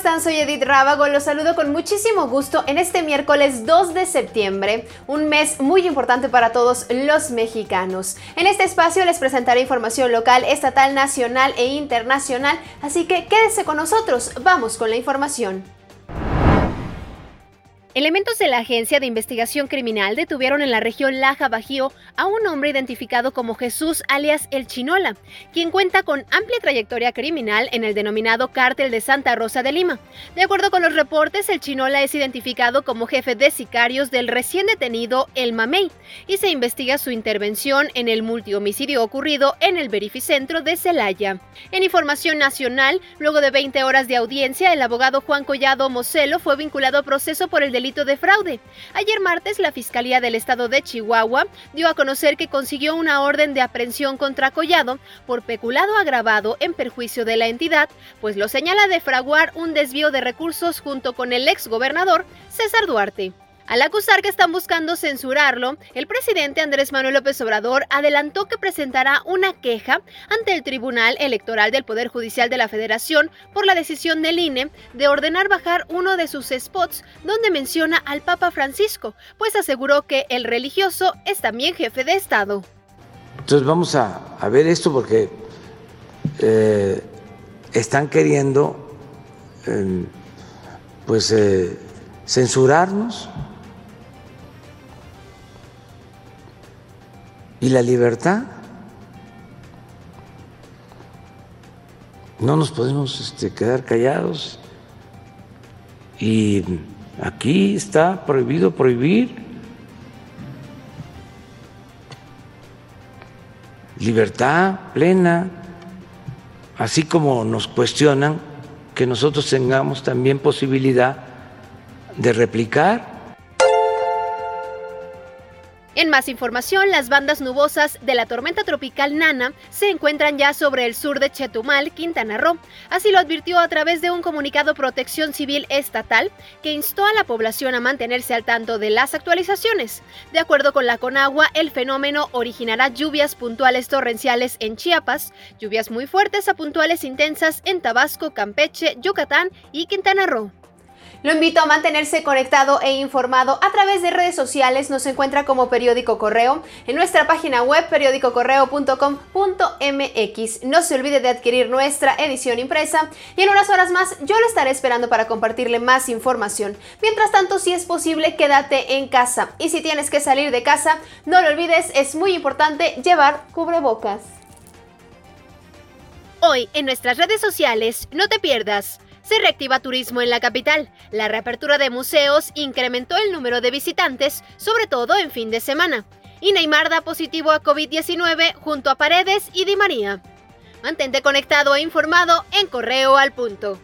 están? Soy Edith Rábago, los saludo con muchísimo gusto en este miércoles 2 de septiembre, un mes muy importante para todos los mexicanos. En este espacio les presentaré información local, estatal, nacional e internacional, así que quédese con nosotros, vamos con la información. Elementos de la Agencia de Investigación Criminal detuvieron en la región Laja Bajío a un hombre identificado como Jesús alias El Chinola, quien cuenta con amplia trayectoria criminal en el denominado Cártel de Santa Rosa de Lima. De acuerdo con los reportes, El Chinola es identificado como jefe de sicarios del recién detenido El Mamey y se investiga su intervención en el multihomicidio ocurrido en el verificentro de Celaya. En información nacional, luego de 20 horas de audiencia, el abogado Juan Collado Moselo fue vinculado a proceso por el delito de fraude. Ayer martes, la Fiscalía del Estado de Chihuahua dio a conocer que consiguió una orden de aprehensión contra Collado por peculado agravado en perjuicio de la entidad, pues lo señala de fraguar un desvío de recursos junto con el ex gobernador César Duarte. Al acusar que están buscando censurarlo, el presidente Andrés Manuel López Obrador adelantó que presentará una queja ante el Tribunal Electoral del Poder Judicial de la Federación por la decisión del INE de ordenar bajar uno de sus spots donde menciona al Papa Francisco, pues aseguró que el religioso es también jefe de Estado. Entonces vamos a, ver esto porque eh, están queriendo eh, pues eh, censurarnos y la libertad. No nos podemos este, quedar callados. Y aquí está prohibido prohibir. Libertad plena, así como nos cuestionan que nosotros tengamos también posibilidad de replicar en más información, las bandas nubosas de la tormenta tropical Nana se encuentran ya sobre el sur de Chetumal, Quintana Roo. Así lo advirtió a través de un comunicado Protección Civil Estatal que instó a la población a mantenerse al tanto de las actualizaciones. De acuerdo con la Conagua, el fenómeno originará lluvias puntuales torrenciales en Chiapas, lluvias muy fuertes a puntuales intensas en Tabasco, Campeche, Yucatán y Quintana Roo. Lo invito a mantenerse conectado e informado a través de redes sociales. Nos encuentra como Periódico Correo en nuestra página web periódicocorreo.com.mx. No se olvide de adquirir nuestra edición impresa y en unas horas más yo lo estaré esperando para compartirle más información. Mientras tanto, si es posible, quédate en casa. Y si tienes que salir de casa, no lo olvides, es muy importante llevar cubrebocas. Hoy en nuestras redes sociales, no te pierdas. Se reactiva turismo en la capital. La reapertura de museos incrementó el número de visitantes, sobre todo en fin de semana. Y Neymar da positivo a COVID-19 junto a Paredes y Di María. Mantente conectado e informado en Correo al Punto.